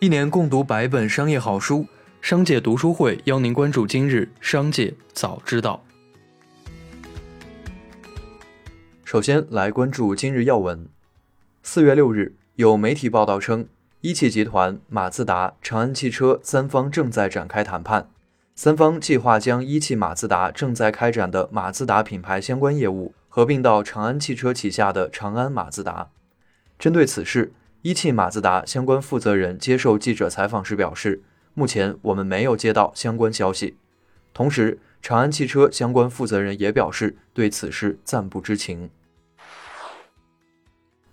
一年共读百本商业好书，商界读书会邀您关注今日商界早知道。首先来关注今日要闻。四月六日，有媒体报道称，一汽集团、马自达、长安汽车三方正在展开谈判，三方计划将一汽马自达正在开展的马自达品牌相关业务合并到长安汽车旗下的长安马自达。针对此事，一汽马自达相关负责人接受记者采访时表示：“目前我们没有接到相关消息。”同时，长安汽车相关负责人也表示对此事暂不知情。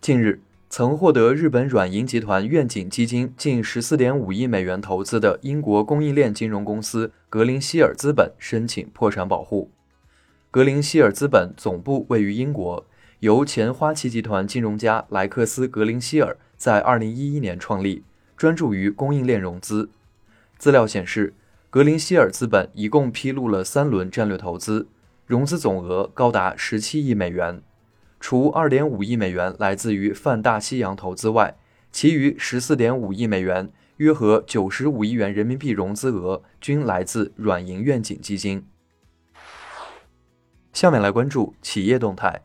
近日，曾获得日本软银集团愿景基金近十四点五亿美元投资的英国供应链金融公司格林希尔资本申请破产保护。格林希尔资本总部位于英国，由前花旗集团金融家莱克斯·格林希尔。在二零一一年创立，专注于供应链融资。资料显示，格林希尔资本一共披露了三轮战略投资，融资总额高达十七亿美元。除二点五亿美元来自于泛大西洋投资外，其余十四点五亿美元（约合九十五亿元人民币）融资额均来自软银愿景基金。下面来关注企业动态。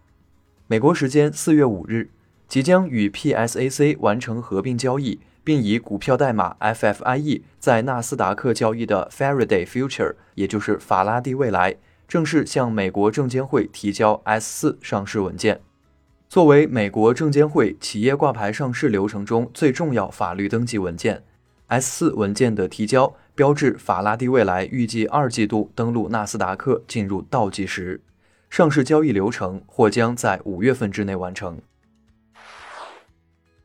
美国时间四月五日。即将与 PSAC 完成合并交易，并以股票代码 FFIE 在纳斯达克交易的 Faraday Future，也就是法拉第未来，正式向美国证监会提交 S4 上市文件。作为美国证监会企业挂牌上市流程中最重要法律登记文件，S4 文件的提交标志法拉第未来预计二季度登陆纳斯达克进入倒计时，上市交易流程或将在五月份之内完成。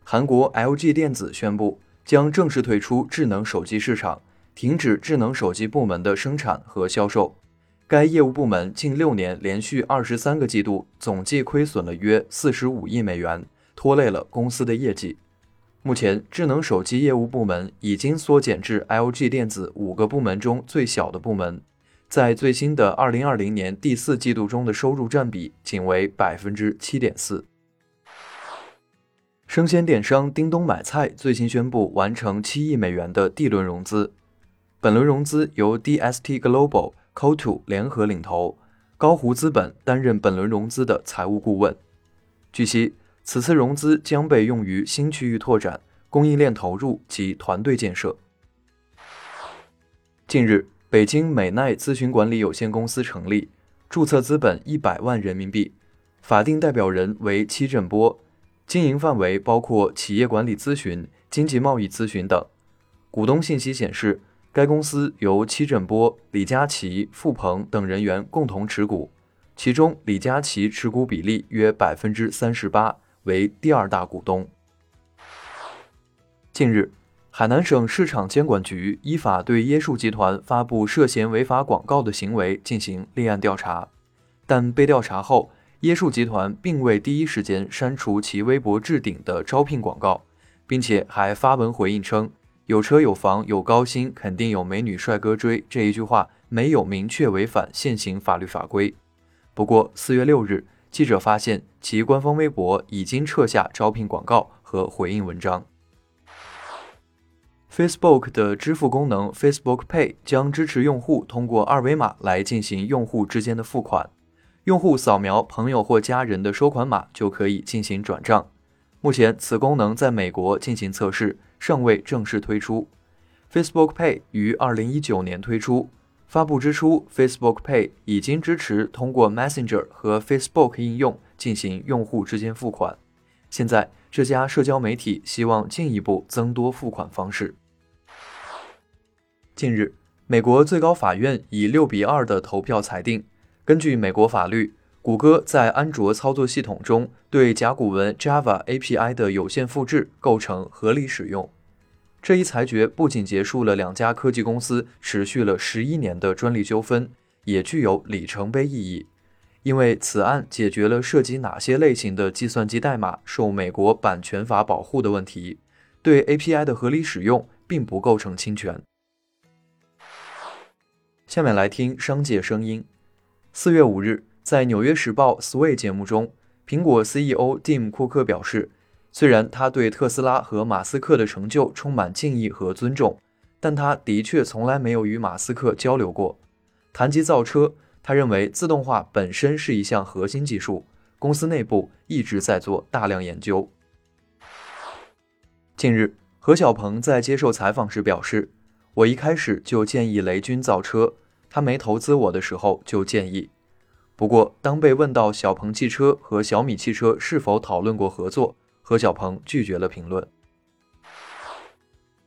韩国 LG 电子宣布将正式退出智能手机市场，停止智能手机部门的生产和销售。该业务部门近六年连续二十三个季度总计亏损了约四十五亿美元，拖累了公司的业绩。目前，智能手机业务部门已经缩减至 LG 电子五个部门中最小的部门，在最新的二零二零年第四季度中的收入占比仅为百分之七点四。生鲜电商叮咚买菜最新宣布完成七亿美元的 D 轮融资，本轮融资由 DST Global、c o t o 联合领投，高湖资本担任本轮融资的财务顾问。据悉，此次融资将被用于新区域拓展、供应链投入及团队建设。近日，北京美奈咨询管理有限公司成立，注册资本一百万人民币，法定代表人为戚振波。经营范围包括企业管理咨询、经济贸易咨询等。股东信息显示，该公司由戚振波、李佳琦、付鹏等人员共同持股，其中李佳琦持股比例约百分之三十八，为第二大股东。近日，海南省市场监管局依法对椰树集团发布涉嫌违法广告的行为进行立案调查，但被调查后。椰树集团并未第一时间删除其微博置顶的招聘广告，并且还发文回应称：“有车有房有高薪，肯定有美女帅哥追。”这一句话没有明确违反现行法律法规。不过，四月六日，记者发现其官方微博已经撤下招聘广告和回应文章。Facebook 的支付功能 Facebook Pay 将支持用户通过二维码来进行用户之间的付款。用户扫描朋友或家人的收款码就可以进行转账。目前，此功能在美国进行测试，尚未正式推出。Facebook Pay 于二零一九年推出，发布之初，Facebook Pay 已经支持通过 Messenger 和 Facebook 应用进行用户之间付款。现在，这家社交媒体希望进一步增多付款方式。近日，美国最高法院以六比二的投票裁定。根据美国法律，谷歌在安卓操作系统中对甲骨文 Java API 的有限复制构成合理使用。这一裁决不仅结束了两家科技公司持续了十一年的专利纠纷，也具有里程碑意义，因为此案解决了涉及哪些类型的计算机代码受美国版权法保护的问题，对 API 的合理使用并不构成侵权。下面来听商界声音。四月五日，在《纽约时报》Sway 节目中，苹果 CEO Tim 库克表示，虽然他对特斯拉和马斯克的成就充满敬意和尊重，但他的确从来没有与马斯克交流过。谈及造车，他认为自动化本身是一项核心技术，公司内部一直在做大量研究。近日，何小鹏在接受采访时表示：“我一开始就建议雷军造车，他没投资我的时候就建议。”不过，当被问到小鹏汽车和小米汽车是否讨论过合作，何小鹏拒绝了评论。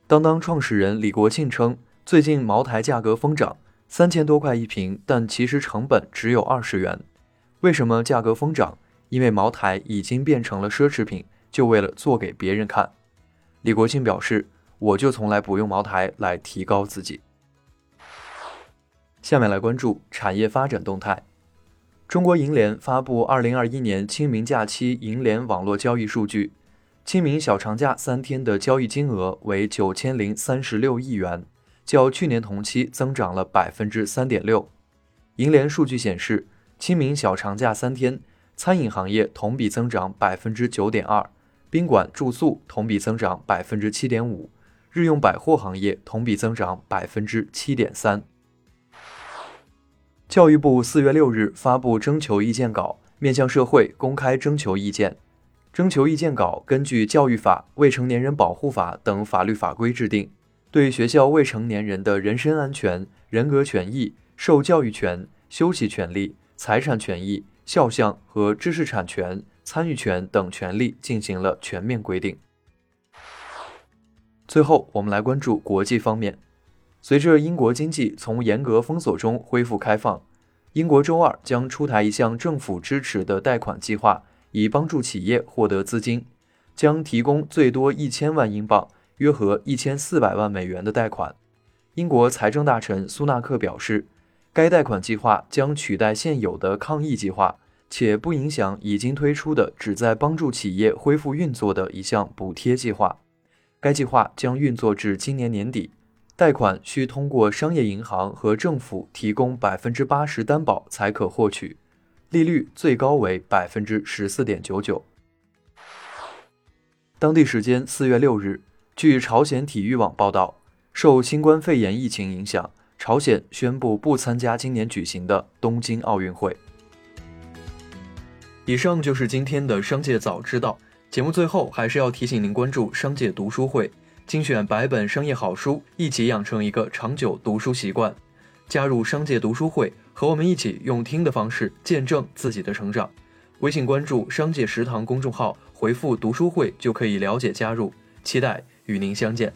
当当创始人李国庆称，最近茅台价格疯涨，三千多块一瓶，但其实成本只有二十元。为什么价格疯涨？因为茅台已经变成了奢侈品，就为了做给别人看。李国庆表示：“我就从来不用茅台来提高自己。”下面来关注产业发展动态。中国银联发布二零二一年清明假期银联网络交易数据，清明小长假三天的交易金额为九千零三十六亿元，较去年同期增长了百分之三点六。银联数据显示，清明小长假三天，餐饮行业同比增长百分之九点二，宾馆住宿同比增长百分之七点五，日用百货行业同比增长百分之七点三。教育部四月六日发布征求意见稿，面向社会公开征求意见。征求意见稿根据《教育法》《未成年人保护法》等法律法规制定，对学校未成年人的人身安全、人格权益、受教育权、休息权利、财产权益、肖像和知识产权、参与权等权利进行了全面规定。最后，我们来关注国际方面。随着英国经济从严格封锁中恢复开放，英国周二将出台一项政府支持的贷款计划，以帮助企业获得资金，将提供最多一千万英镑（约合一千四百万美元）的贷款。英国财政大臣苏纳克表示，该贷款计划将取代现有的抗疫计划，且不影响已经推出的旨在帮助企业恢复运作的一项补贴计划。该计划将运作至今年年底。贷款需通过商业银行和政府提供百分之八十担保才可获取，利率最高为百分之十四点九九。当地时间四月六日，据朝鲜体育网报道，受新冠肺炎疫情影响，朝鲜宣布不参加今年举行的东京奥运会。以上就是今天的商界早知道节目，最后还是要提醒您关注商界读书会。精选百本商业好书，一起养成一个长久读书习惯。加入商界读书会，和我们一起用听的方式见证自己的成长。微信关注“商界食堂”公众号，回复“读书会”就可以了解加入。期待与您相见。